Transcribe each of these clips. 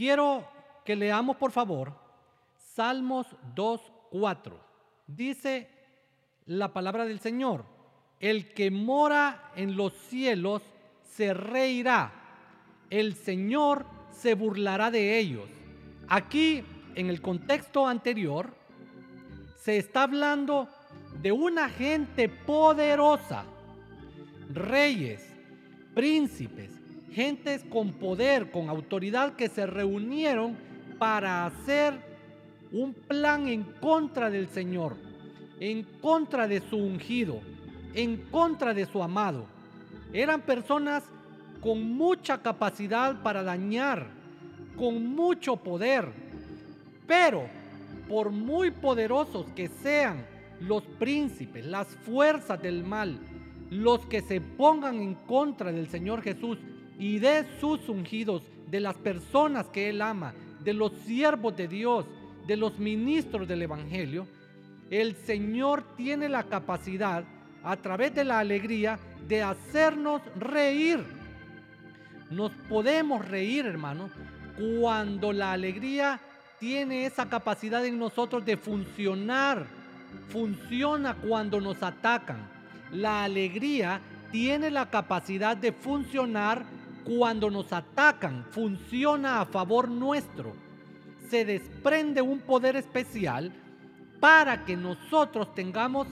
Quiero que leamos, por favor, Salmos 2.4. Dice la palabra del Señor, el que mora en los cielos se reirá, el Señor se burlará de ellos. Aquí, en el contexto anterior, se está hablando de una gente poderosa, reyes, príncipes, gentes con poder, con autoridad que se reunieron para hacer un plan en contra del Señor, en contra de su ungido, en contra de su amado. Eran personas con mucha capacidad para dañar, con mucho poder, pero por muy poderosos que sean los príncipes, las fuerzas del mal, los que se pongan en contra del Señor Jesús y de sus ungidos, de las personas que Él ama, de los siervos de Dios, de los ministros del Evangelio, el Señor tiene la capacidad a través de la alegría de hacernos reír. Nos podemos reír, hermano, cuando la alegría tiene esa capacidad en nosotros de funcionar. Funciona cuando nos atacan. La alegría tiene la capacidad de funcionar cuando nos atacan. Funciona a favor nuestro. Se desprende un poder especial para que nosotros tengamos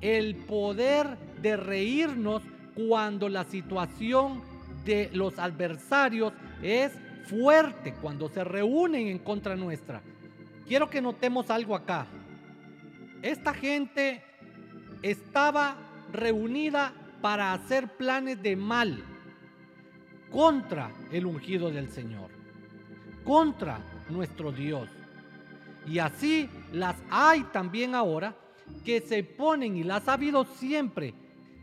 el poder de reírnos cuando la situación de los adversarios es fuerte, cuando se reúnen en contra nuestra. Quiero que notemos algo acá. Esta gente estaba reunida para hacer planes de mal contra el ungido del Señor, contra nuestro Dios. Y así las hay también ahora que se ponen, y las ha habido siempre,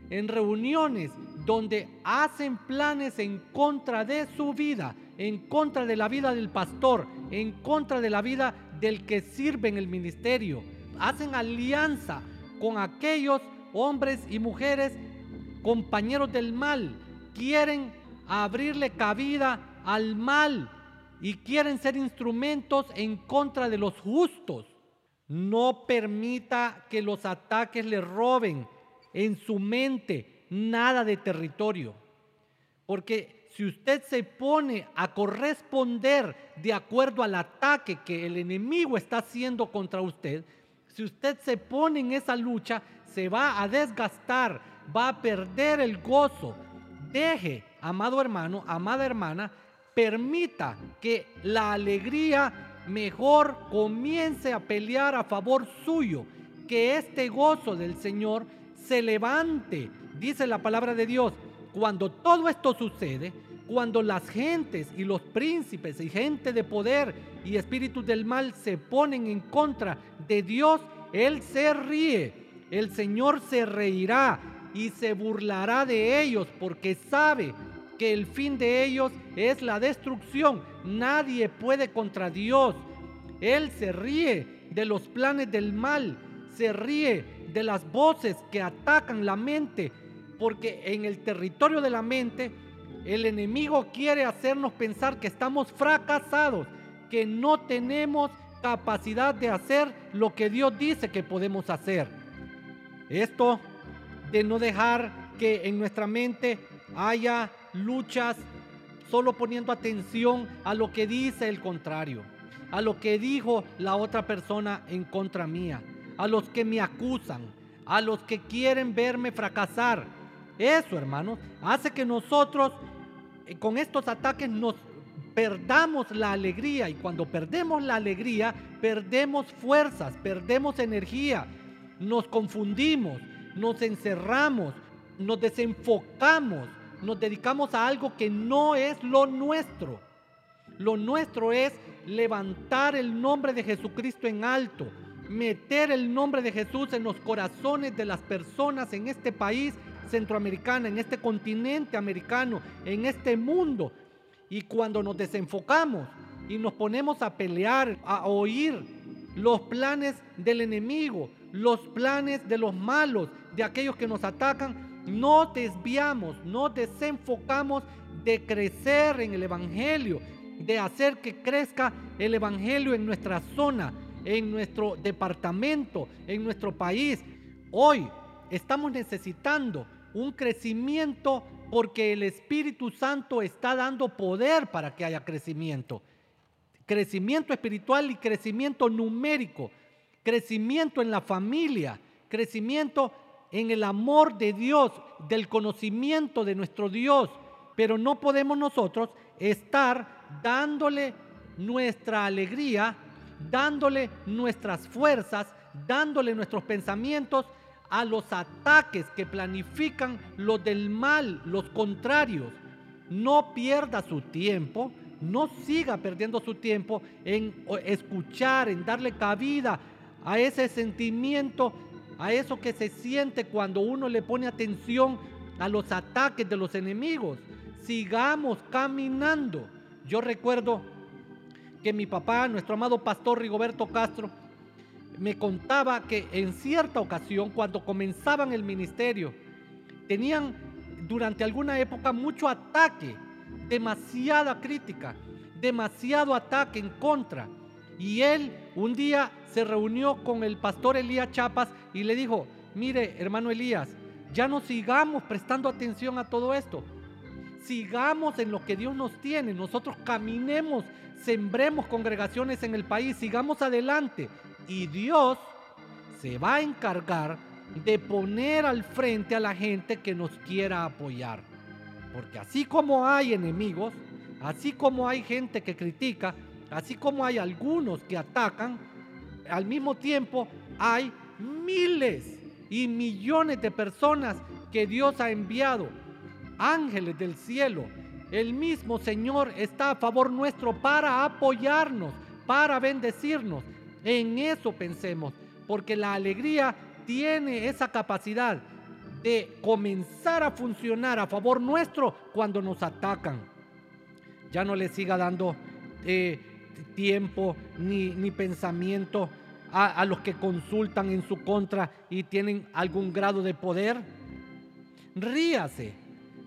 en reuniones donde hacen planes en contra de su vida, en contra de la vida del pastor, en contra de la vida del que sirve en el ministerio. Hacen alianza con aquellos hombres y mujeres compañeros del mal. Quieren abrirle cabida al mal y quieren ser instrumentos en contra de los justos. No permita que los ataques le roben en su mente nada de territorio. Porque si usted se pone a corresponder de acuerdo al ataque que el enemigo está haciendo contra usted, si usted se pone en esa lucha, se va a desgastar, va a perder el gozo. Deje, amado hermano, amada hermana, permita que la alegría mejor comience a pelear a favor suyo, que este gozo del Señor se levante, dice la palabra de Dios. Cuando todo esto sucede, cuando las gentes y los príncipes y gente de poder y espíritus del mal se ponen en contra de Dios, Él se ríe, el Señor se reirá y se burlará de ellos porque sabe que el fin de ellos es la destrucción. Nadie puede contra Dios. Él se ríe de los planes del mal, se ríe de las voces que atacan la mente, porque en el territorio de la mente el enemigo quiere hacernos pensar que estamos fracasados, que no tenemos capacidad de hacer lo que Dios dice que podemos hacer. Esto de no dejar que en nuestra mente haya luchas solo poniendo atención a lo que dice el contrario, a lo que dijo la otra persona en contra mía, a los que me acusan, a los que quieren verme fracasar. Eso, hermanos, hace que nosotros eh, con estos ataques nos perdamos la alegría. Y cuando perdemos la alegría, perdemos fuerzas, perdemos energía, nos confundimos, nos encerramos, nos desenfocamos nos dedicamos a algo que no es lo nuestro. Lo nuestro es levantar el nombre de Jesucristo en alto, meter el nombre de Jesús en los corazones de las personas en este país centroamericano, en este continente americano, en este mundo. Y cuando nos desenfocamos y nos ponemos a pelear, a oír los planes del enemigo, los planes de los malos, de aquellos que nos atacan, no desviamos, no desenfocamos de crecer en el Evangelio, de hacer que crezca el Evangelio en nuestra zona, en nuestro departamento, en nuestro país. Hoy estamos necesitando un crecimiento porque el Espíritu Santo está dando poder para que haya crecimiento. Crecimiento espiritual y crecimiento numérico, crecimiento en la familia, crecimiento en el amor de Dios, del conocimiento de nuestro Dios. Pero no podemos nosotros estar dándole nuestra alegría, dándole nuestras fuerzas, dándole nuestros pensamientos a los ataques que planifican los del mal, los contrarios. No pierda su tiempo, no siga perdiendo su tiempo en escuchar, en darle cabida a ese sentimiento, a eso que se siente cuando uno le pone atención a los ataques de los enemigos. Sigamos caminando. Yo recuerdo que mi papá, nuestro amado pastor Rigoberto Castro, me contaba que en cierta ocasión, cuando comenzaban el ministerio, tenían durante alguna época mucho ataque, demasiada crítica, demasiado ataque en contra. Y él un día se reunió con el pastor Elías Chapas y le dijo, mire hermano Elías, ya no sigamos prestando atención a todo esto. Sigamos en lo que Dios nos tiene. Nosotros caminemos, sembremos congregaciones en el país, sigamos adelante y Dios se va a encargar de poner al frente a la gente que nos quiera apoyar. Porque así como hay enemigos, así como hay gente que critica, así como hay algunos que atacan, al mismo tiempo hay miles y millones de personas que Dios ha enviado, ángeles del cielo. El mismo Señor está a favor nuestro para apoyarnos, para bendecirnos, en eso pensemos, porque la alegría tiene esa capacidad de comenzar a funcionar a favor nuestro cuando nos atacan. Ya no le siga dando eh, tiempo ni, ni pensamiento a, a, los que consultan en su contra y tienen algún grado de poder. Ríase,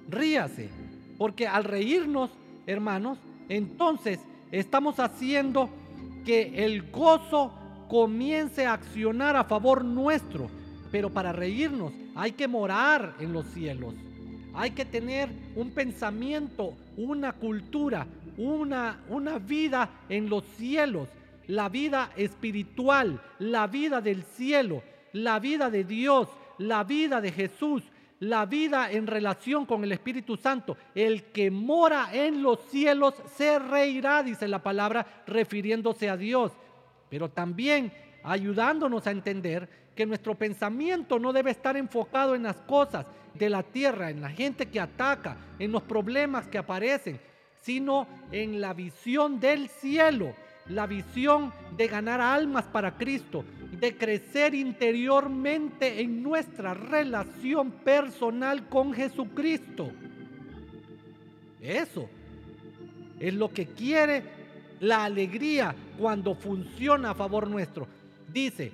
ríase, porque al reírnos, hermanos, entonces estamos haciendo que el gozo comience a accionar a favor nuestro. Pero para reírnos hay que morar en los cielos. Hay que tener un pensamiento, una cultura, una, una vida en los cielos. La vida espiritual, la vida del cielo, la vida de Dios, la vida de Jesús, la vida en relación con el Espíritu Santo. El que mora en los cielos se reirá, dice la palabra, refiriéndose a Dios, pero también ayudándonos a entender que nuestro pensamiento no debe estar enfocado en las cosas de la tierra, en la gente que ataca, en los problemas que aparecen, sino en la visión del cielo la visión de ganar almas para Cristo, de crecer interiormente en nuestra relación personal con Jesucristo. Eso es lo que quiere la alegría cuando funciona a favor nuestro. Dice,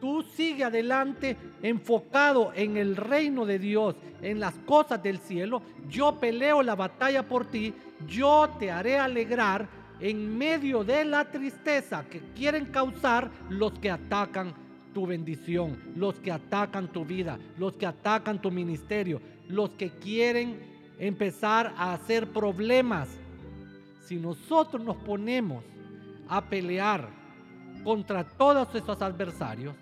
tú sigue adelante enfocado en el reino de Dios, en las cosas del cielo. Yo peleo la batalla por ti, yo te haré alegrar en medio de la tristeza que quieren causar los que atacan tu bendición, los que atacan tu vida, los que atacan tu ministerio, los que quieren empezar a hacer problemas. Si nosotros nos ponemos a pelear contra todos esos adversarios,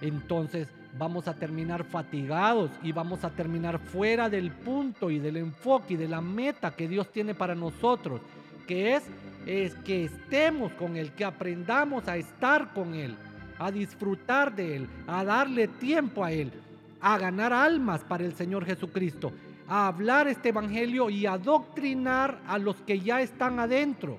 entonces vamos a terminar fatigados y vamos a terminar fuera del punto y del enfoque y de la meta que Dios tiene para nosotros que es, es que estemos con Él, que aprendamos a estar con Él, a disfrutar de Él, a darle tiempo a Él, a ganar almas para el Señor Jesucristo, a hablar este Evangelio y a doctrinar a los que ya están adentro.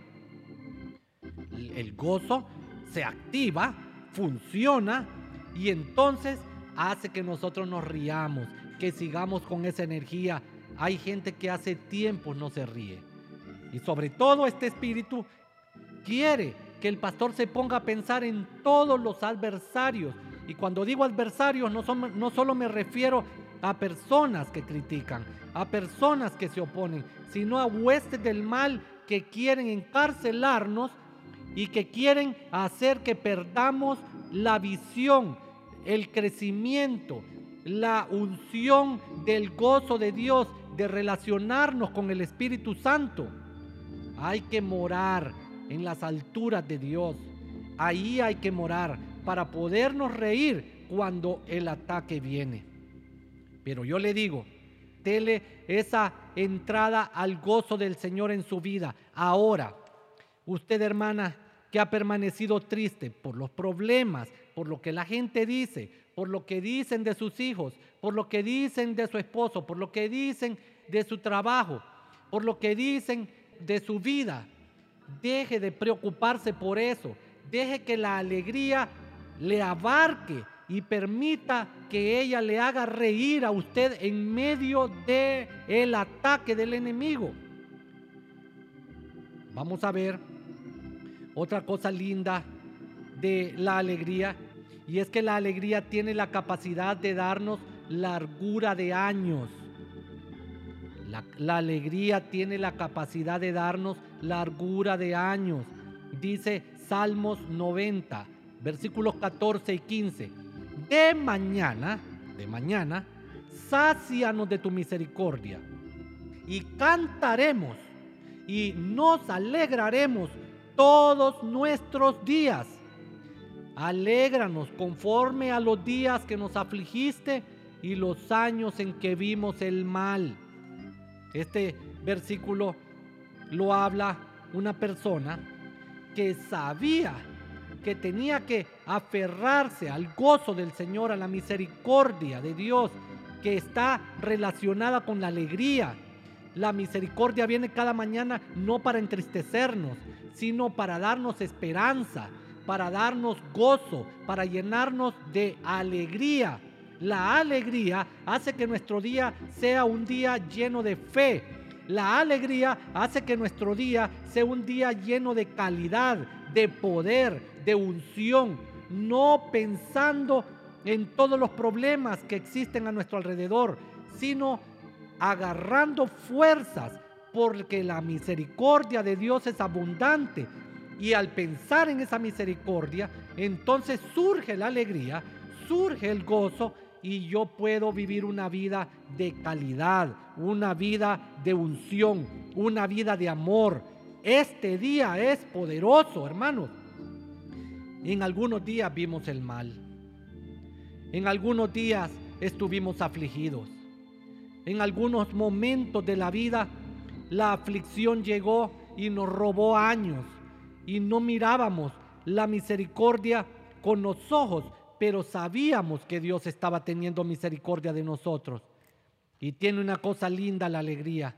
El gozo se activa, funciona y entonces hace que nosotros nos riamos, que sigamos con esa energía. Hay gente que hace tiempo no se ríe. Y sobre todo este espíritu quiere que el pastor se ponga a pensar en todos los adversarios. Y cuando digo adversarios no, no solo me refiero a personas que critican, a personas que se oponen, sino a huestes del mal que quieren encarcelarnos y que quieren hacer que perdamos la visión, el crecimiento, la unción del gozo de Dios, de relacionarnos con el Espíritu Santo. Hay que morar en las alturas de Dios. Ahí hay que morar para podernos reír cuando el ataque viene. Pero yo le digo, dele esa entrada al gozo del Señor en su vida. Ahora, usted hermana que ha permanecido triste por los problemas, por lo que la gente dice, por lo que dicen de sus hijos, por lo que dicen de su esposo, por lo que dicen de su trabajo, por lo que dicen de su vida. Deje de preocuparse por eso. Deje que la alegría le abarque y permita que ella le haga reír a usted en medio de el ataque del enemigo. Vamos a ver otra cosa linda de la alegría y es que la alegría tiene la capacidad de darnos largura de años. La, alegría tiene la capacidad de darnos largura de años. Dice Salmos 90, versículos 14 y 15 de mañana, de mañana, sácianos de tu misericordia y cantaremos y nos alegraremos todos nuestros días. Alégranos conforme a los días que nos afligiste y los años en que vimos el mal. Este versículo lo habla una persona que sabía que tenía que aferrarse al gozo del Señor, a la misericordia de Dios, que está relacionada con la alegría. La misericordia viene cada mañana no para entristecernos, sino para darnos esperanza, para darnos gozo, para llenarnos de alegría. La alegría hace que nuestro día sea un día lleno de fe. La alegría hace que nuestro día sea un día lleno de calidad, de poder, de unción, no pensando en todos los problemas que existen a nuestro alrededor, sino agarrando fuerzas porque la misericordia de Dios es abundante. Y al pensar en esa misericordia, entonces surge la alegría, surge el gozo y yo puedo vivir una vida de calidad, una vida de unción, una vida de amor. Este día es poderoso, hermanos. En algunos días vimos el mal. En algunos días estuvimos afligidos. En algunos momentos de la vida la aflicción llegó y nos robó años y no mirábamos la misericordia con los ojos, pero sabíamos que Dios estaba teniendo misericordia de nosotros. Y tiene una cosa linda la alegría,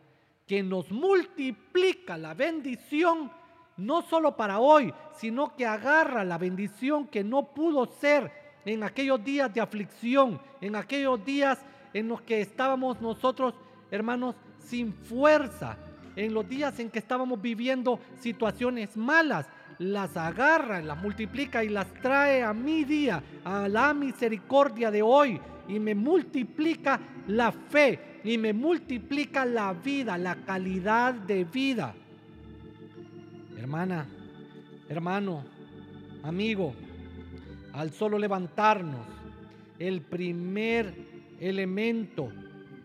que nos multiplica la bendición no solo para hoy, sino que agarra la bendición que no pudo ser en aquellos días de aflicción, en aquellos días en los que estábamos nosotros, hermanos, sin fuerza, en los días en que estábamos viviendo situaciones malas, las agarra, las multiplica y las trae a mi día, a la misericordia de hoy, y me multiplica la fe, y me multiplica la vida, la calidad de vida. Hermana, hermano, amigo, al solo levantarnos, el primer elemento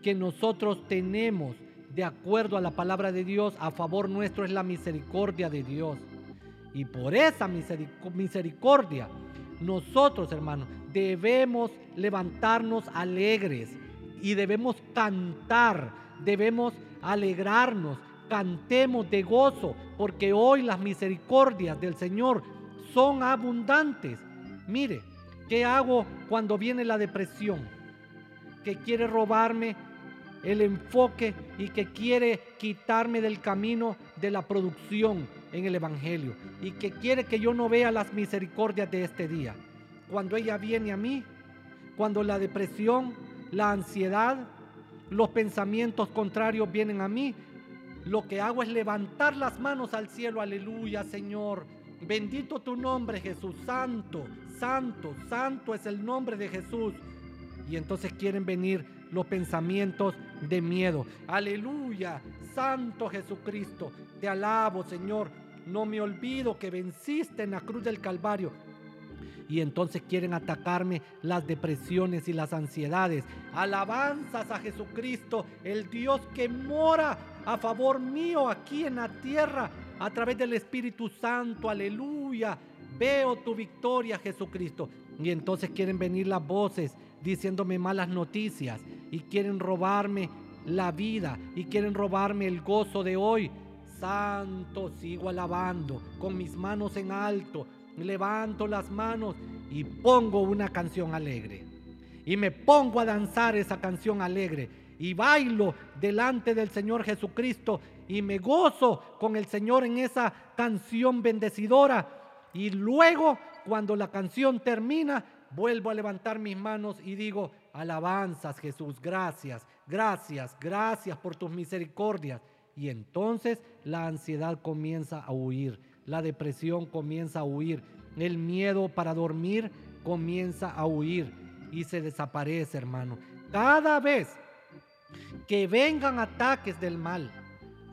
que nosotros tenemos de acuerdo a la palabra de Dios a favor nuestro es la misericordia de Dios. Y por esa misericordia, nosotros, hermanos, debemos levantarnos alegres y debemos cantar, debemos alegrarnos, cantemos de gozo, porque hoy las misericordias del Señor son abundantes. Mire, ¿qué hago cuando viene la depresión? Que quiere robarme el enfoque y que quiere quitarme del camino de la producción en el Evangelio y que quiere que yo no vea las misericordias de este día. Cuando ella viene a mí, cuando la depresión, la ansiedad, los pensamientos contrarios vienen a mí, lo que hago es levantar las manos al cielo, aleluya Señor. Bendito tu nombre Jesús, santo, santo, santo es el nombre de Jesús. Y entonces quieren venir los pensamientos de miedo. Aleluya, Santo Jesucristo. Te alabo, Señor. No me olvido que venciste en la cruz del Calvario y entonces quieren atacarme las depresiones y las ansiedades. Alabanzas a Jesucristo, el Dios que mora a favor mío aquí en la tierra a través del Espíritu Santo. Aleluya. Veo tu victoria, Jesucristo. Y entonces quieren venir las voces diciéndome malas noticias y quieren robarme la vida y quieren robarme el gozo de hoy. Santo, sigo alabando con mis manos en alto, levanto las manos y pongo una canción alegre. Y me pongo a danzar esa canción alegre. Y bailo delante del Señor Jesucristo. Y me gozo con el Señor en esa canción bendecidora. Y luego, cuando la canción termina, vuelvo a levantar mis manos y digo, alabanzas Jesús, gracias, gracias, gracias por tus misericordias. Y entonces la ansiedad comienza a huir la depresión comienza a huir, el miedo para dormir comienza a huir y se desaparece, hermano. Cada vez que vengan ataques del mal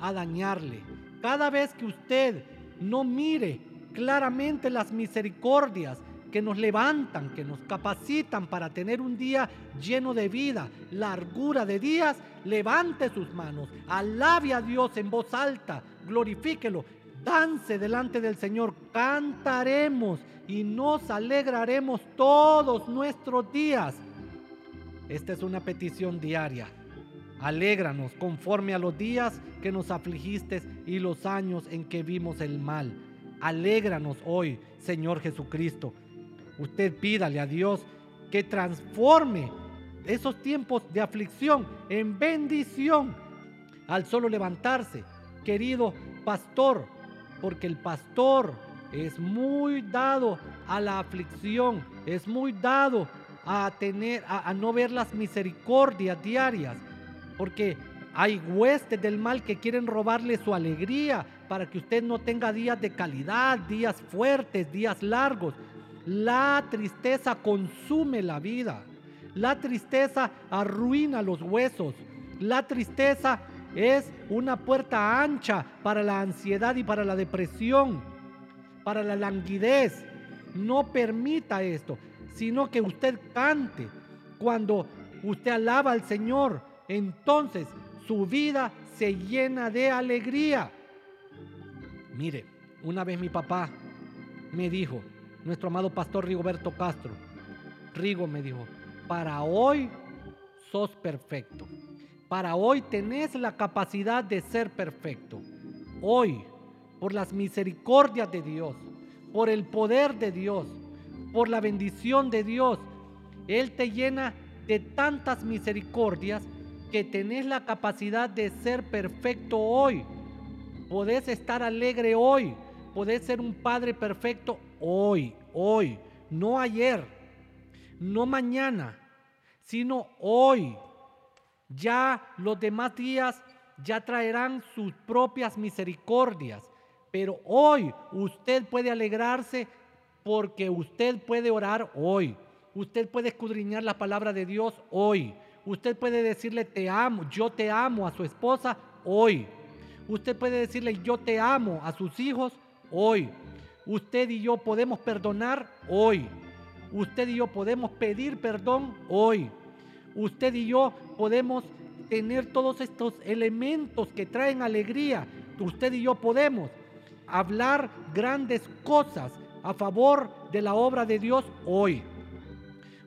a dañarle, cada vez que usted no mire claramente las misericordias que nos levantan, que nos capacitan para tener un día lleno de vida, largura de días, levante sus manos, alabe a Dios en voz alta, glorifíquelo dance delante del Señor, cantaremos y nos alegraremos todos nuestros días. Esta es una petición diaria. Alégranos conforme a los días que nos afligiste y los años en que vimos el mal. Alégranos hoy, Señor Jesucristo. Usted pídale a Dios que transforme esos tiempos de aflicción en bendición al solo levantarse. Querido pastor, porque el pastor es muy dado a la aflicción, es muy dado a tener a, no ver las misericordias diarias, porque hay huestes del mal que quieren robarle su alegría para que usted no tenga días de calidad, días fuertes, días largos. La tristeza consume la vida. La tristeza arruina los huesos. La tristeza es una puerta ancha para la ansiedad y para la depresión, para la languidez. No permita esto, sino que usted cante. Cuando usted alaba al Señor, entonces su vida se llena de alegría. Mire, una vez mi papá me dijo, nuestro amado pastor Rigoberto Castro, Rigo me dijo, para hoy sos perfecto. Para hoy tenés la capacidad de ser perfecto. Hoy, por las misericordias de Dios, por el poder de Dios, por la bendición de Dios, Él te llena de tantas misericordias que tenés la capacidad de ser perfecto hoy. Podés estar alegre hoy. Podés ser un padre perfecto hoy, hoy, no ayer, no mañana, sino hoy. Ya los demás días ya traerán sus propias misericordias. Pero hoy usted puede alegrarse porque usted puede orar hoy. Usted puede escudriñar la palabra de Dios hoy. Usted puede decirle te amo, yo te amo a su esposa hoy. Usted puede decirle yo te amo a sus hijos hoy. Usted y yo podemos perdonar hoy. Usted y yo podemos pedir perdón hoy usted y yo podemos tener todos estos elementos que traen alegría. Usted y yo podemos hablar grandes cosas a favor de la obra de Dios hoy.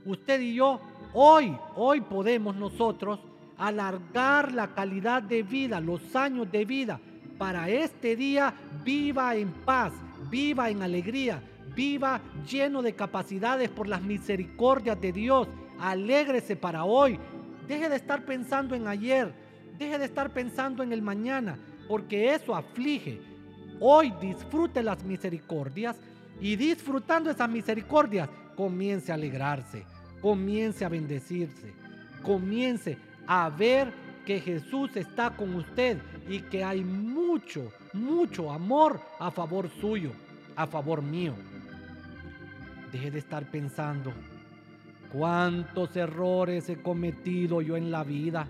Usted y yo hoy, hoy podemos nosotros alargar la calidad de vida, los años de vida. Para este día viva en paz, viva en alegría, viva lleno de capacidades por las misericordias de Dios Alégrese para hoy. Deje de estar pensando en ayer. Deje de estar pensando en el mañana, porque eso aflige. Hoy disfrute las misericordias y disfrutando esas misericordias, comience a alegrarse, comience a bendecirse, comience a ver que Jesús está con usted y que hay mucho, mucho amor a favor suyo, a favor mío. Deje de estar pensando ¿Cuántos errores he cometido yo en la vida?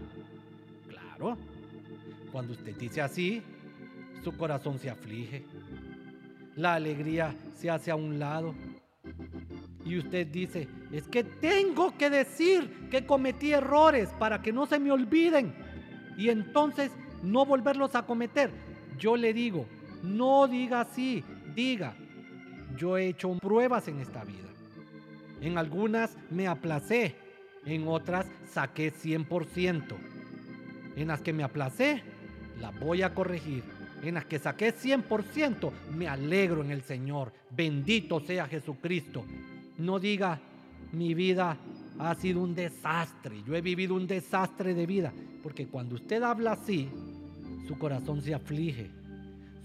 Claro. Cuando usted dice así, su corazón se aflige. La alegría se hace a un lado. Y usted dice, es que tengo que decir que cometí errores para que no se me olviden. Y entonces no volverlos a cometer. Yo le digo, no diga así, diga, yo he hecho pruebas en esta vida. En algunas me aplacé, en otras saqué 100%. En las que me aplacé, las voy a corregir. En las que saqué 100%, me alegro en el Señor. Bendito sea Jesucristo. No diga, mi vida ha sido un desastre. Yo he vivido un desastre de vida. Porque cuando usted habla así, su corazón se aflige.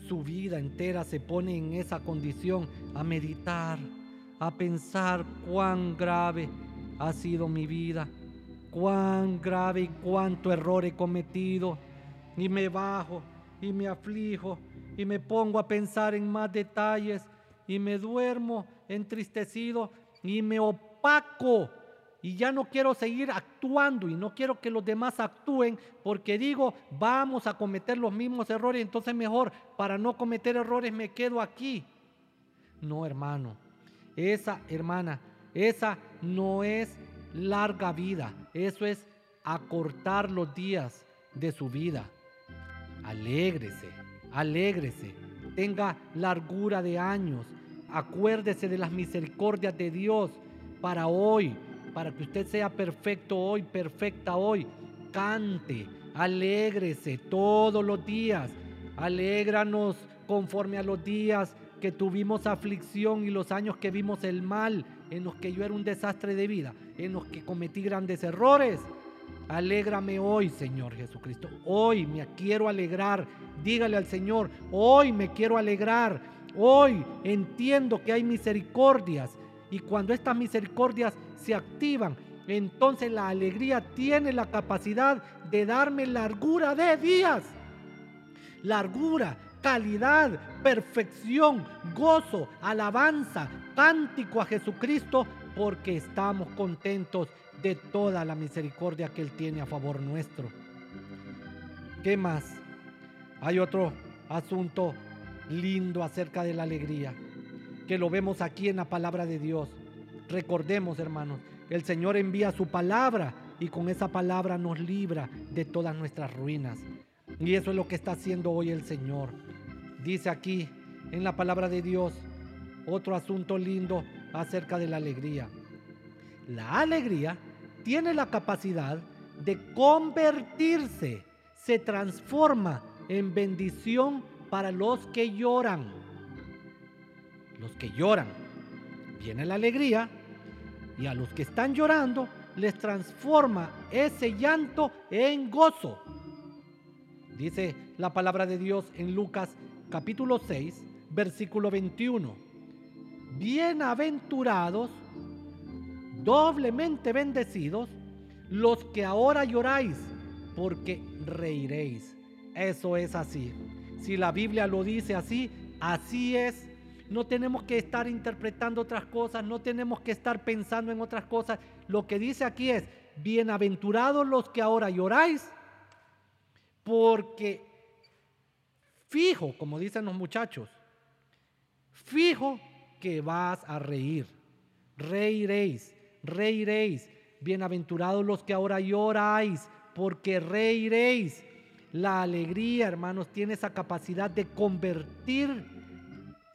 Su vida entera se pone en esa condición a meditar, a pensar cuán grave ha sido mi vida, cuán grave y cuánto error he cometido. Y me bajo y me aflijo y me pongo a pensar en más detalles y me duermo entristecido y me opaco y ya no quiero seguir actuando y no quiero que los demás actúen porque digo, vamos a cometer los mismos errores, entonces mejor para no cometer errores me quedo aquí. No, hermano, esa hermana, esa no es larga vida, eso es acortar los días de su vida. Alégrese, alégrese, tenga largura de años, acuérdese de las misericordias de Dios para hoy, para que usted sea perfecto hoy, perfecta hoy. Cante, alégrese todos los días, alégranos conforme a los días que tuvimos aflicción y los años que vimos el mal, en los que yo era un desastre de vida, en los que cometí grandes errores. Alégrame hoy, Señor Jesucristo. Hoy me quiero alegrar. Dígale al Señor, hoy me quiero alegrar. Hoy entiendo que hay misericordias. Y cuando estas misericordias se activan, entonces la alegría tiene la capacidad de darme largura de días. Largura, calidad, perfección, gozo, alabanza, cántico a Jesucristo, porque estamos contentos de toda la misericordia que Él tiene a favor nuestro. ¿Qué más? Hay otro asunto lindo acerca de la alegría, que lo vemos aquí en la palabra de Dios. Recordemos, hermanos, el Señor envía su palabra y con esa palabra nos libra de todas nuestras ruinas. Y eso es lo que está haciendo hoy el Señor. Dice aquí en la palabra de Dios otro asunto lindo acerca de la alegría. La alegría tiene la capacidad de convertirse, se transforma en bendición para los que lloran. Los que lloran. Viene la alegría y a los que están llorando les transforma ese llanto en gozo. Dice la palabra de Dios en Lucas capítulo 6, versículo 21. Bienaventurados, doblemente bendecidos, los que ahora lloráis, porque reiréis. Eso es así. Si la Biblia lo dice así, así es. No tenemos que estar interpretando otras cosas, no tenemos que estar pensando en otras cosas. Lo que dice aquí es, bienaventurados los que ahora lloráis, porque fijo, como dicen los muchachos, fijo que vas a reír. Reiréis, reiréis. Bienaventurados los que ahora lloráis, porque reiréis. La alegría, hermanos, tiene esa capacidad de convertir,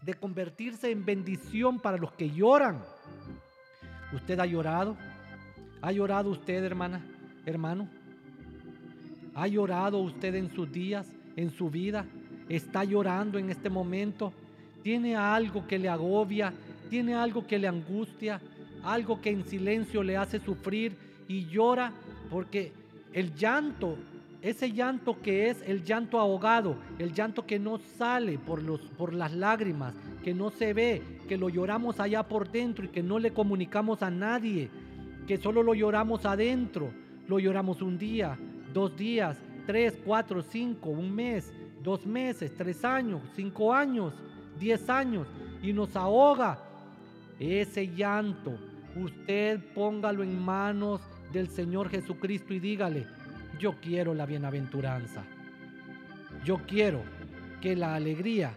de convertirse en bendición para los que lloran. ¿Usted ha llorado? ¿Ha llorado usted, hermana, hermano? ¿Ha llorado usted en sus días, en su vida? ¿Está llorando en este momento? ¿Tiene algo que le agobia? ¿Tiene algo que le angustia? ¿Algo que en silencio le hace sufrir y llora? Porque el llanto, ese llanto que es el llanto ahogado, el llanto que no sale por, los, por las lágrimas, que no se ve, que lo lloramos allá por dentro y que no le comunicamos a nadie, que solo lo lloramos adentro, lo lloramos un día, dos días, tres, cuatro, cinco, un mes, dos meses, tres años, cinco años, diez años, y nos ahoga ese llanto. Usted póngalo en manos del Señor Jesucristo y dígale, yo quiero la bienaventuranza. Yo quiero que la alegría,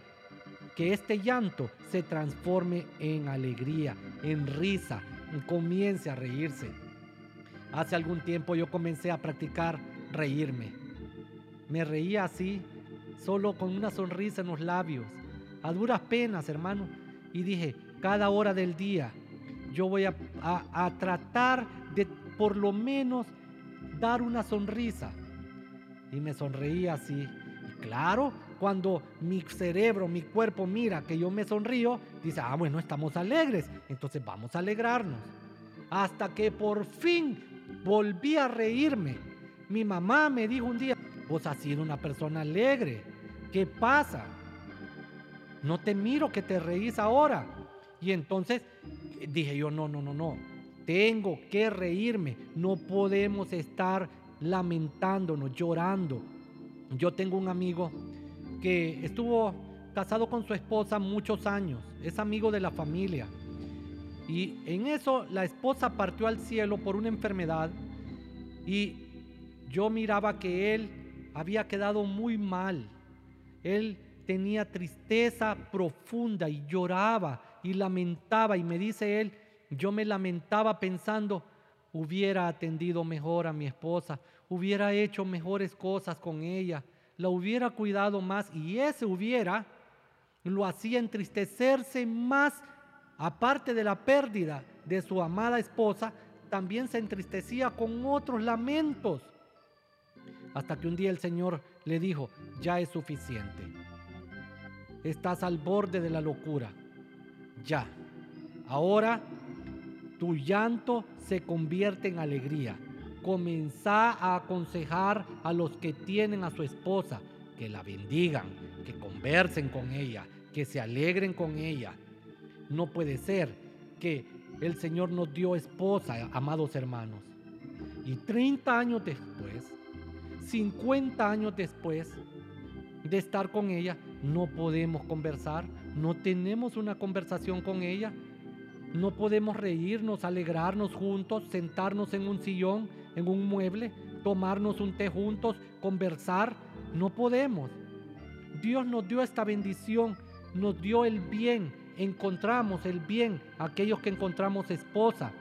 que este llanto se transforme en alegría, en risa, comience a reírse. Hace algún tiempo yo comencé a practicar reírme. Me reía así, solo con una sonrisa en los labios, a duras penas, hermano. Y dije, cada hora del día yo voy a, tratar de por lo menos dar una sonrisa. Y me sonreía así. claro, cuando mi cerebro, mi cuerpo mira que yo me sonrío, dice, ah, bueno, estamos alegres, entonces vamos a alegrarnos. Hasta que por fin volví a reírme. Mi mamá me dijo un día, vos has sido una persona alegre. ¿Qué pasa? No te miro que te reís ahora. Y entonces dije yo, no, no, no, no. Tengo que reírme. No podemos estar lamentándonos, llorando. Yo tengo un amigo que estuvo casado con su esposa muchos años. Es amigo de la familia. Y en eso la esposa partió al cielo por una enfermedad y yo miraba que él había quedado muy mal. Él tenía tristeza profunda y lloraba y lamentaba y me dice él, yo me lamentaba pensando, hubiera atendido mejor a mi esposa, hubiera hecho mejores cosas con ella, la hubiera cuidado más y ese hubiera lo hacía entristecerse más aparte de la pérdida de su amada esposa, también se entristecía con otros lamentos. Hasta que un día el Señor le dijo, ya es suficiente. Estás al borde de la locura. Ya. Ahora tu llanto se convierte en alegría. Comenzá a aconsejar a los que tienen a su esposa que la bendigan, que conversen con ella, que se alegren con ella, no puede ser que el Señor nos dio esposa, amados hermanos. Y 30 años después, 50 años después de estar con ella, no podemos conversar, no tenemos una conversación con ella, no podemos reírnos, alegrarnos juntos, sentarnos en un sillón, en un mueble, tomarnos un té juntos, conversar, no podemos. Dios nos dio esta bendición, nos dio el bien, encontramos el bien, aquellos que encontramos esposa.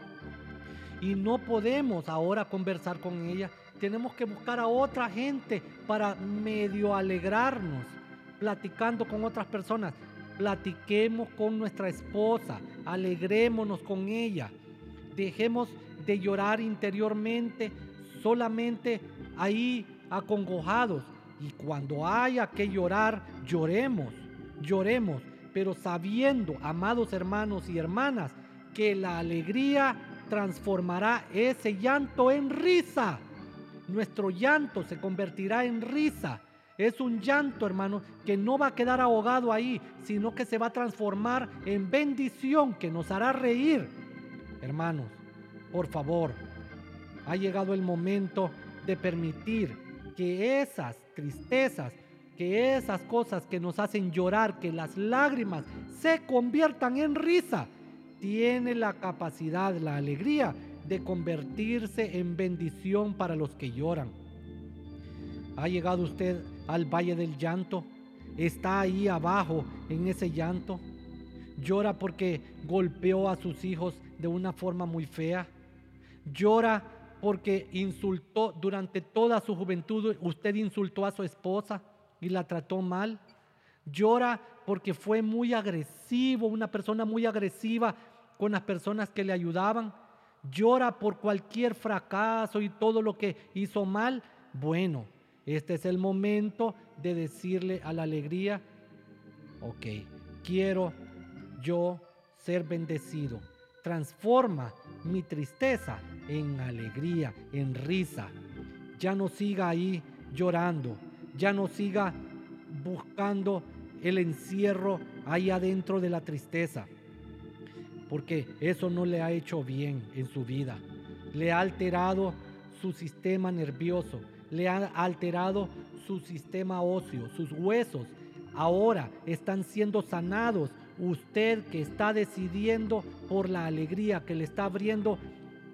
Y no podemos ahora conversar con ella. Tenemos que buscar a otra gente para medio alegrarnos, platicando con otras personas. Platiquemos con nuestra esposa, alegrémonos con ella. Dejemos de llorar interiormente, solamente ahí acongojados. Y cuando haya que llorar, lloremos, lloremos pero sabiendo, amados hermanos y hermanas, que la alegría transformará ese llanto en risa. Nuestro llanto se convertirá en risa. Es un llanto, hermano, que no va a quedar ahogado ahí, sino que se va a transformar en bendición que nos hará reír. Hermanos, por favor, ha llegado el momento de permitir que esas tristezas que esas cosas que nos hacen llorar, que las lágrimas se conviertan en risa, tiene la capacidad, la alegría de convertirse en bendición para los que lloran. ¿Ha llegado usted al valle del llanto? ¿Está ahí abajo en ese llanto? ¿Llora porque golpeó a sus hijos de una forma muy fea? ¿Llora porque insultó durante toda su juventud? ¿Usted insultó a su esposa? y la trató mal. Llora porque fue muy agresivo, una persona muy agresiva con las personas que le ayudaban. Llora por cualquier fracaso y todo lo que hizo mal. Bueno, este es el momento de decirle a la alegría, ok, quiero yo ser bendecido. Transforma mi tristeza en alegría, en risa. Ya no siga ahí llorando ya no siga buscando el encierro ahí adentro de la tristeza, porque eso no le ha hecho bien en su vida. Le ha alterado su sistema nervioso, le ha alterado su sistema óseo, sus huesos. Ahora están siendo sanados. Usted que está decidiendo por la alegría, que le está abriendo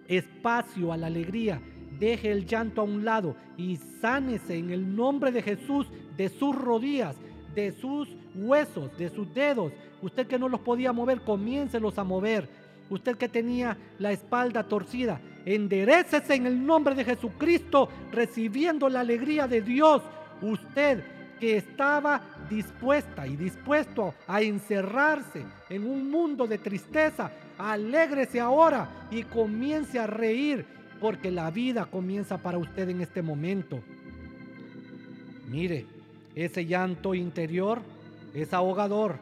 espacio a la alegría, deje el llanto a un lado y sánese en el nombre de Jesús de sus rodillas, de sus huesos, de sus dedos. Usted que no los podía mover, comiéncelos a mover. Usted que tenía la espalda torcida, enderecese en el nombre de Jesucristo, recibiendo la alegría de Dios. Usted que estaba dispuesta y dispuesto a encerrarse en un mundo de tristeza, alégrese ahora y comience a reír, porque la vida comienza para usted en este momento. Mire, ese llanto interior es ahogador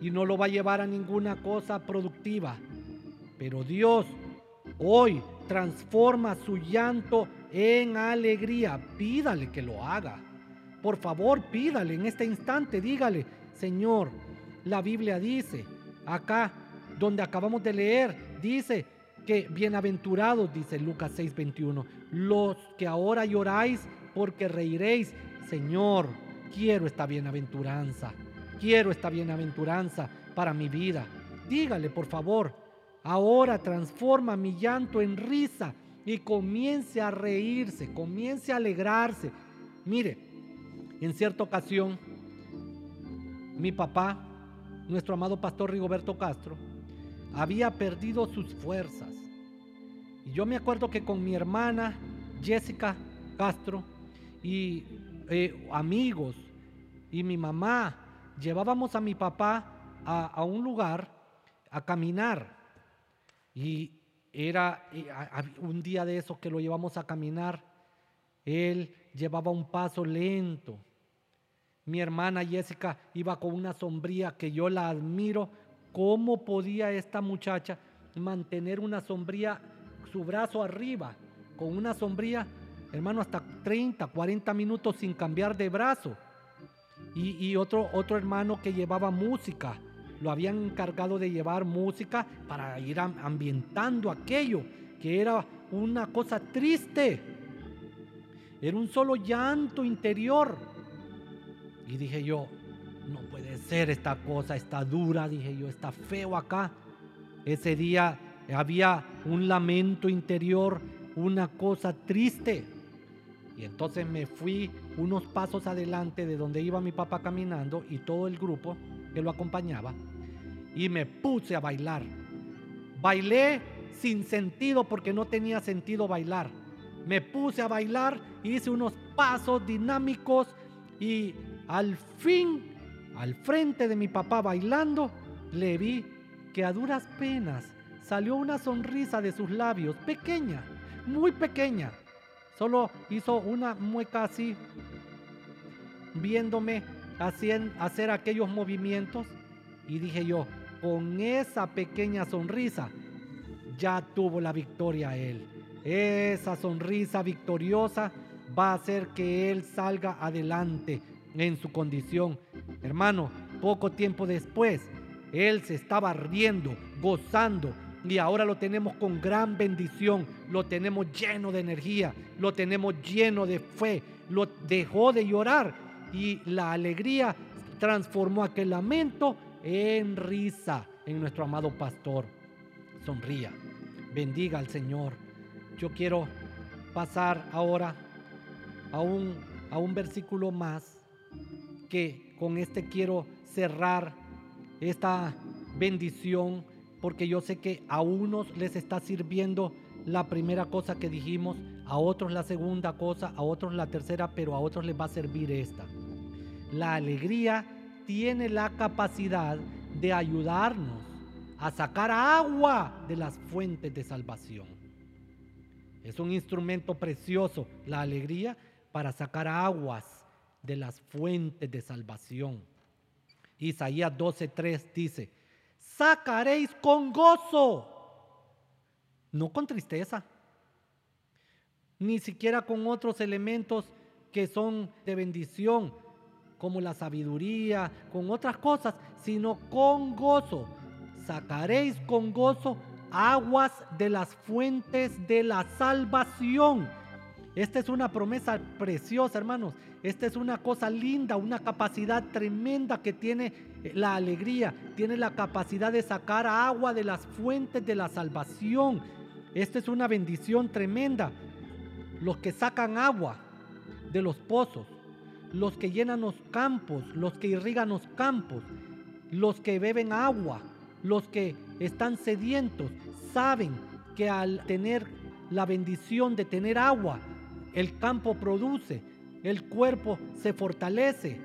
y no lo va a llevar a ninguna cosa productiva. Pero Dios hoy transforma su llanto en alegría. Pídale que lo haga. Por favor, pídale en este instante, dígale, Señor, la Biblia dice, acá donde acabamos de leer, dice que bienaventurados, dice Lucas 6:21, los que ahora lloráis porque reiréis, Señor, quiero esta bienaventuranza, quiero esta bienaventuranza para mi vida. Dígale, por favor, ahora transforma mi llanto en risa y comience a reírse, comience a alegrarse. Mire, en cierta ocasión, mi papá, nuestro amado pastor Rigoberto Castro, había perdido sus fuerzas. Y yo me acuerdo que con mi hermana Jessica Castro y eh, amigos y mi mamá llevábamos a mi papá a, un lugar a caminar. Y era un día de esos que lo llevamos a caminar. Él llevaba un paso lento. Mi hermana Jessica iba con una sombría que yo la admiro. ¿Cómo podía esta muchacha mantener una sombría, su brazo arriba, con una sombría, hermano, hasta 30, 40 minutos sin cambiar de brazo? Y, otro, otro hermano que llevaba música, lo habían encargado de llevar música para ir ambientando aquello, que era una cosa triste. Era un solo llanto interior. Y dije yo, no puede ser esta cosa, está dura, dije yo, está feo acá. Ese día había un lamento interior, una cosa triste. Y entonces me fui unos pasos adelante de donde iba mi papá caminando y todo el grupo que lo acompañaba y me puse a bailar. Bailé sin sentido porque no tenía sentido bailar. Me puse a bailar, hice unos pasos dinámicos y al fin, al frente de mi papá bailando, le vi que a duras penas salió una sonrisa de sus labios, pequeña, muy pequeña. Solo hizo una mueca así, viéndome hacer aquellos movimientos. Y dije yo, con esa pequeña sonrisa, ya tuvo la victoria él. Esa sonrisa victoriosa va a hacer que él salga adelante en su condición. Hermano, poco tiempo después, él se estaba riendo, gozando, y ahora lo tenemos con gran bendición, lo tenemos lleno de energía, lo tenemos lleno de fe, lo dejó de llorar y la alegría transformó aquel lamento en risa en nuestro amado pastor. Sonría, bendiga al Señor. Yo quiero pasar ahora a un, a un versículo más que con este quiero cerrar esta bendición porque yo sé que a unos les está sirviendo la primera cosa que dijimos, a otros la segunda cosa, a otros la tercera, pero a otros les va a servir esta. La alegría tiene la capacidad de ayudarnos a sacar agua de las fuentes de salvación. Es un instrumento precioso, la alegría, para sacar aguas de las fuentes de salvación. Isaías 12:3 dice, sacaréis con gozo, no con tristeza, ni siquiera con otros elementos que son de bendición, como la sabiduría, con otras cosas, sino con gozo. Sacaréis con gozo aguas de las fuentes de la salvación. Esta es una promesa preciosa, hermanos. Esta es una cosa linda, una capacidad tremenda que tiene la alegría. Tiene la capacidad de sacar agua de las fuentes de la salvación. Esta es una bendición tremenda. Los que sacan agua de los pozos, los que llenan los campos, los que irrigan los campos, los que beben agua, los que están sedientos, saben que al tener la bendición de tener agua, el campo produce, el cuerpo se fortalece,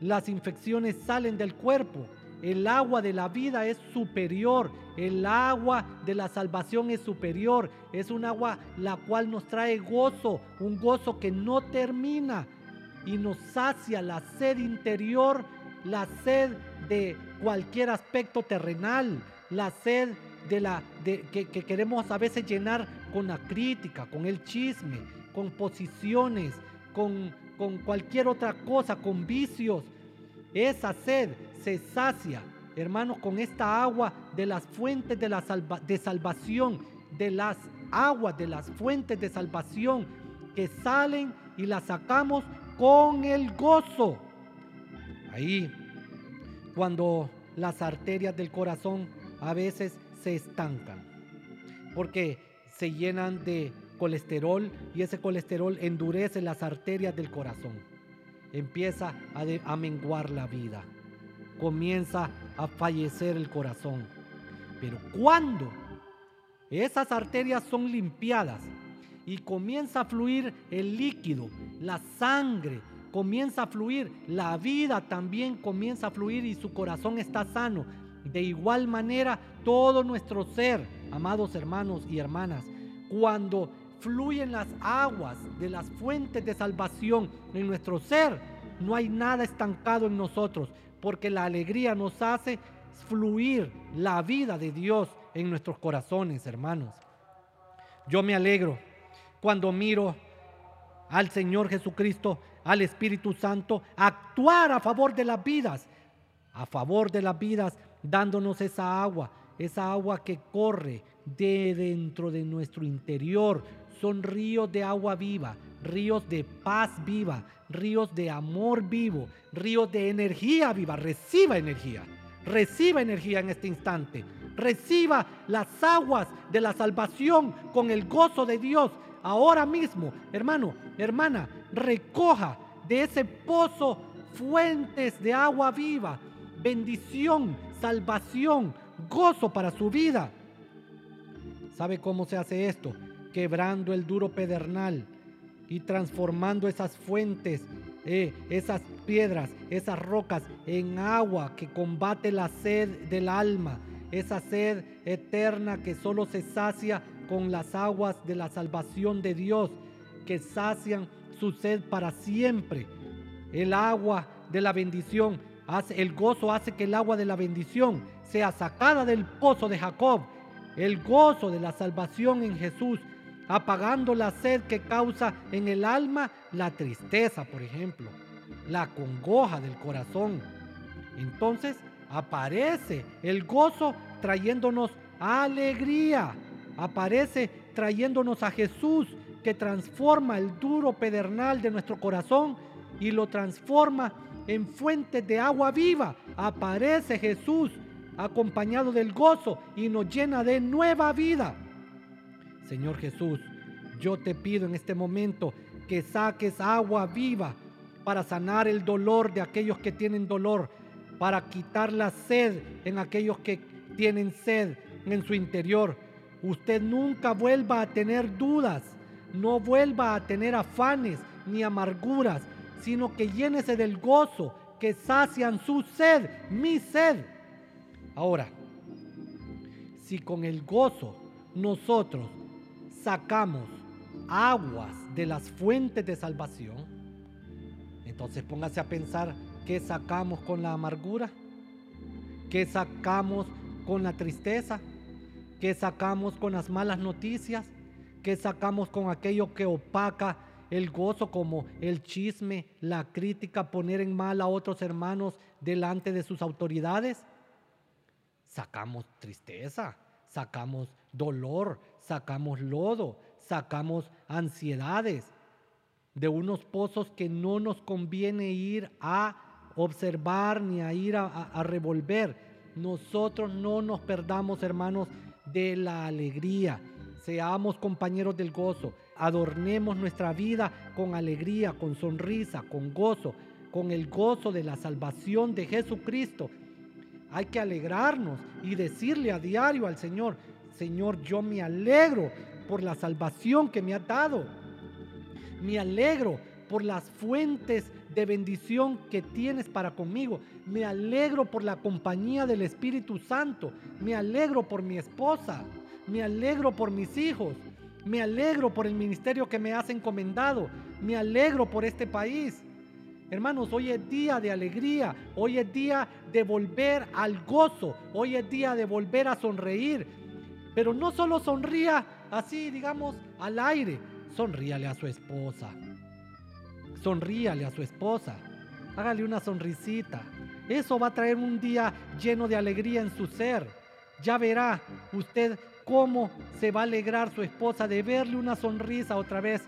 las infecciones salen del cuerpo, el agua de la vida es superior, el agua de la salvación es superior, es un agua la cual nos trae gozo, un gozo que no termina y nos sacia la sed interior, la sed de cualquier aspecto terrenal, la sed de la de, que, que queremos a veces llenar con la crítica, con el chisme, con posiciones, con, con cualquier otra cosa, con vicios. Esa sed se sacia, hermanos, con esta agua de las fuentes de, la de salvación, de las aguas de las fuentes de salvación que salen y las sacamos con el gozo. Ahí, cuando las arterias del corazón a veces se estancan, porque se llenan de colesterol y ese colesterol endurece las arterias del corazón. Empieza a, a menguar la vida comienza a fallecer el corazón. Pero cuando esas arterias son limpiadas y comienza a fluir el líquido, la sangre, comienza a fluir, la vida también comienza a fluir y su corazón está sano. De igual manera, todo nuestro ser, amados hermanos y hermanas, cuando fluyen las aguas de las fuentes de salvación en nuestro ser, no hay nada estancado en nosotros, porque la alegría nos hace fluir la vida de Dios en nuestros corazones, hermanos. Yo me alegro cuando miro al Señor Jesucristo, al Espíritu Santo, actuar a favor de las vidas, a favor de las vidas, dándonos esa agua, esa agua que corre de dentro de nuestro interior. Son ríos de agua viva, ríos de paz viva, ríos de amor vivo, ríos de energía viva. Reciba energía, reciba energía en este instante. Reciba las aguas de la salvación con el gozo de Dios. Ahora mismo, hermano, hermana, recoja de ese pozo fuentes de agua viva, bendición, salvación, gozo para su vida. ¿Sabe cómo se hace esto? Quebrando el duro pedernal y transformando esas fuentes, eh, esas piedras, esas rocas en agua que combate la sed del alma, esa sed eterna que solo se sacia con las aguas de la salvación de Dios, que sacian su sed para siempre. El agua de la bendición, hace, el gozo hace que el agua de la bendición sea sacada del pozo de Jacob. El gozo de la salvación en Jesús apagando la sed que causa en el alma la tristeza, por ejemplo, la congoja del corazón. Entonces aparece el gozo trayéndonos alegría, aparece trayéndonos a Jesús que transforma el duro pedernal de nuestro corazón y lo transforma en fuentes de agua viva. Aparece Jesús acompañado del gozo y nos llena de nueva vida. Señor Jesús, yo te pido en este momento que saques agua viva para sanar el dolor de aquellos que tienen dolor, para quitar la sed en aquellos que tienen sed en su interior. Usted nunca vuelva a tener dudas, no vuelva a tener afanes ni amarguras, sino que llénese del gozo que sacian su sed, mi sed. Ahora, si con el gozo nosotros sacamos aguas de las fuentes de salvación, entonces póngase a pensar qué sacamos con la amargura, qué sacamos con la tristeza, qué sacamos con las malas noticias, qué sacamos con aquello que opaca el gozo como el chisme, la crítica, poner en mal a otros hermanos delante de sus autoridades. Sacamos tristeza, sacamos dolor, sacamos lodo, sacamos ansiedades de unos pozos que no nos conviene ir a observar ni a ir a, revolver. Nosotros no nos perdamos, hermanos, de la alegría. Seamos compañeros del gozo. adornemos nuestra vida con alegría, con sonrisa, con gozo, con el gozo de la salvación de Jesucristo. Hay que alegrarnos y decirle a diario al Señor, Señor, yo me alegro por la salvación que me ha dado. Me alegro por las fuentes de bendición que tienes para conmigo. Me alegro por la compañía del Espíritu Santo. Me alegro por mi esposa. Me alegro por mis hijos. Me alegro por el ministerio que me has encomendado. Me alegro por este país. Hermanos, hoy es día de alegría, hoy es día de volver al gozo, hoy es día de volver a sonreír. Pero no solo sonría así, digamos, al aire, sonríale a su esposa, sonríale a su esposa, hágale una sonrisita. Eso va a traer un día lleno de alegría en su ser. Ya verá usted cómo se va a alegrar su esposa de verle una sonrisa otra vez.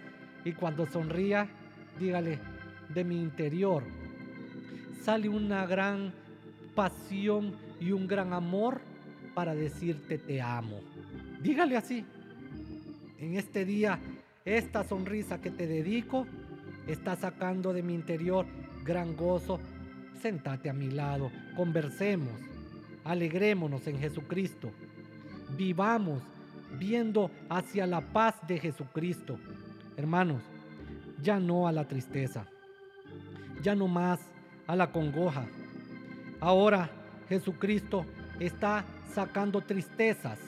Y cuando sonría, dígale, de mi interior sale una gran pasión y un gran amor para decirte te amo. Dígale así. En este día, esta sonrisa que te dedico está sacando de mi interior gran gozo. Sentate a mi lado, conversemos, alegrémonos en Jesucristo. Vivamos viendo hacia la paz de Jesucristo. Hermanos, ya no a la tristeza ya no más a la congoja. Ahora Jesucristo está sacando tristezas,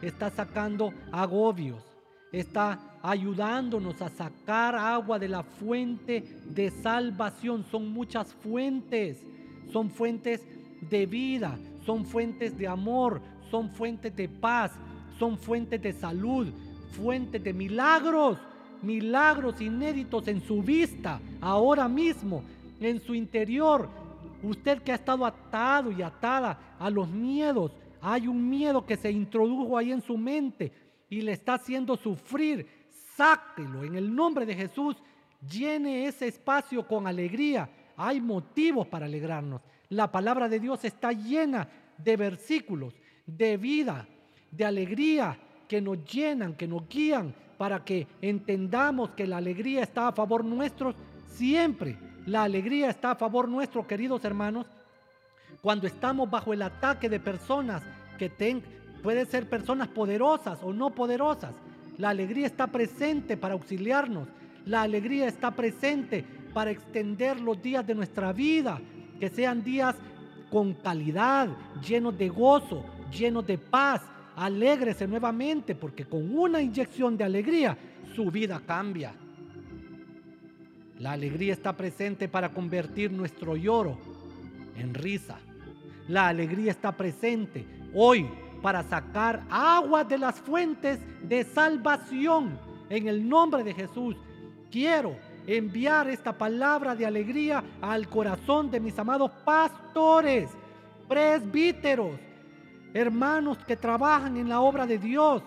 está sacando agobios, está ayudándonos a sacar agua de la fuente de salvación. Son muchas fuentes, son fuentes de vida, son fuentes de amor, son fuentes de paz, son fuentes de salud, fuentes de milagros, milagros inéditos en su vista ahora mismo en su interior. Usted que ha estado atado y atada a los miedos, hay un miedo que se introdujo ahí en su mente y le está haciendo sufrir. Sáquelo en el nombre de Jesús. Llene ese espacio con alegría. Hay motivos para alegrarnos. La palabra de Dios está llena de versículos, de vida, de alegría que nos llenan, que nos guían para que entendamos que la alegría está a favor nuestro siempre la alegría está a favor nuestro, queridos hermanos, cuando estamos bajo el ataque de personas que pueden ser personas poderosas o no poderosas. La alegría está presente para auxiliarnos. La alegría está presente para extender los días de nuestra vida, que sean días con calidad, llenos de gozo, llenos de paz. Alégrese nuevamente porque con una inyección de alegría su vida cambia. La alegría está presente para convertir nuestro lloro en risa. La alegría está presente hoy para sacar agua de las fuentes de salvación. En el nombre de Jesús, quiero enviar esta palabra de alegría al corazón de mis amados pastores, presbíteros, hermanos que trabajan en la obra de Dios,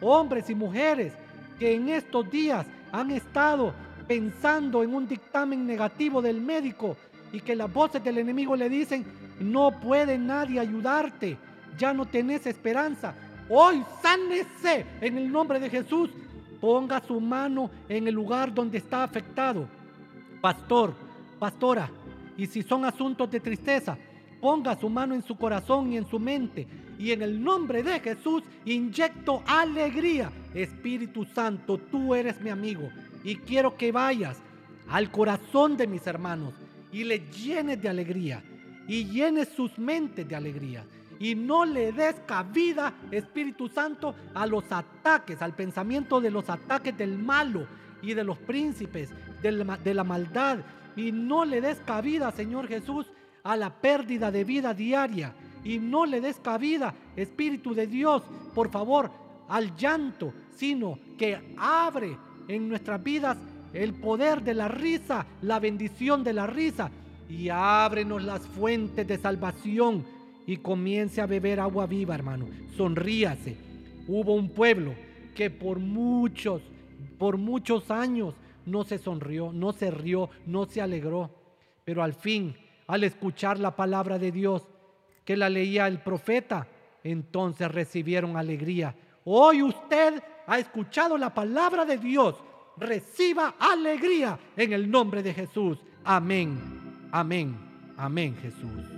hombres y mujeres que en estos días han estado pensando en un dictamen negativo del médico y que las voces del enemigo le dicen, no puede nadie ayudarte, ya no tenés esperanza. Hoy sánese en el nombre de Jesús. Ponga su mano en el lugar donde está afectado. Pastor, pastora, y si son asuntos de tristeza, ponga su mano en su corazón y en su mente. Y en el nombre de Jesús inyecto alegría. Espíritu Santo, tú eres mi amigo. Y quiero que vayas al corazón de mis hermanos y le llenes de alegría y llenes sus mentes de alegría. Y no le des cabida, Espíritu Santo, a los ataques, al pensamiento de los ataques del malo y de los príncipes, de la, maldad. Y no le des cabida, Señor Jesús, a la pérdida de vida diaria. Y no le des cabida, Espíritu de Dios, por favor, al llanto, sino que abre en nuestras vidas el poder de la risa, la bendición de la risa. Y ábrenos las fuentes de salvación y comience a beber agua viva, hermano. Sonríase. Hubo un pueblo que por muchos, por muchos años no se sonrió, no se rió, no se alegró. Pero al fin, al escuchar la palabra de Dios que la leía el profeta, entonces recibieron alegría. Hoy usted ha escuchado la palabra de Dios, reciba alegría en el nombre de Jesús. Amén, amén, amén Jesús.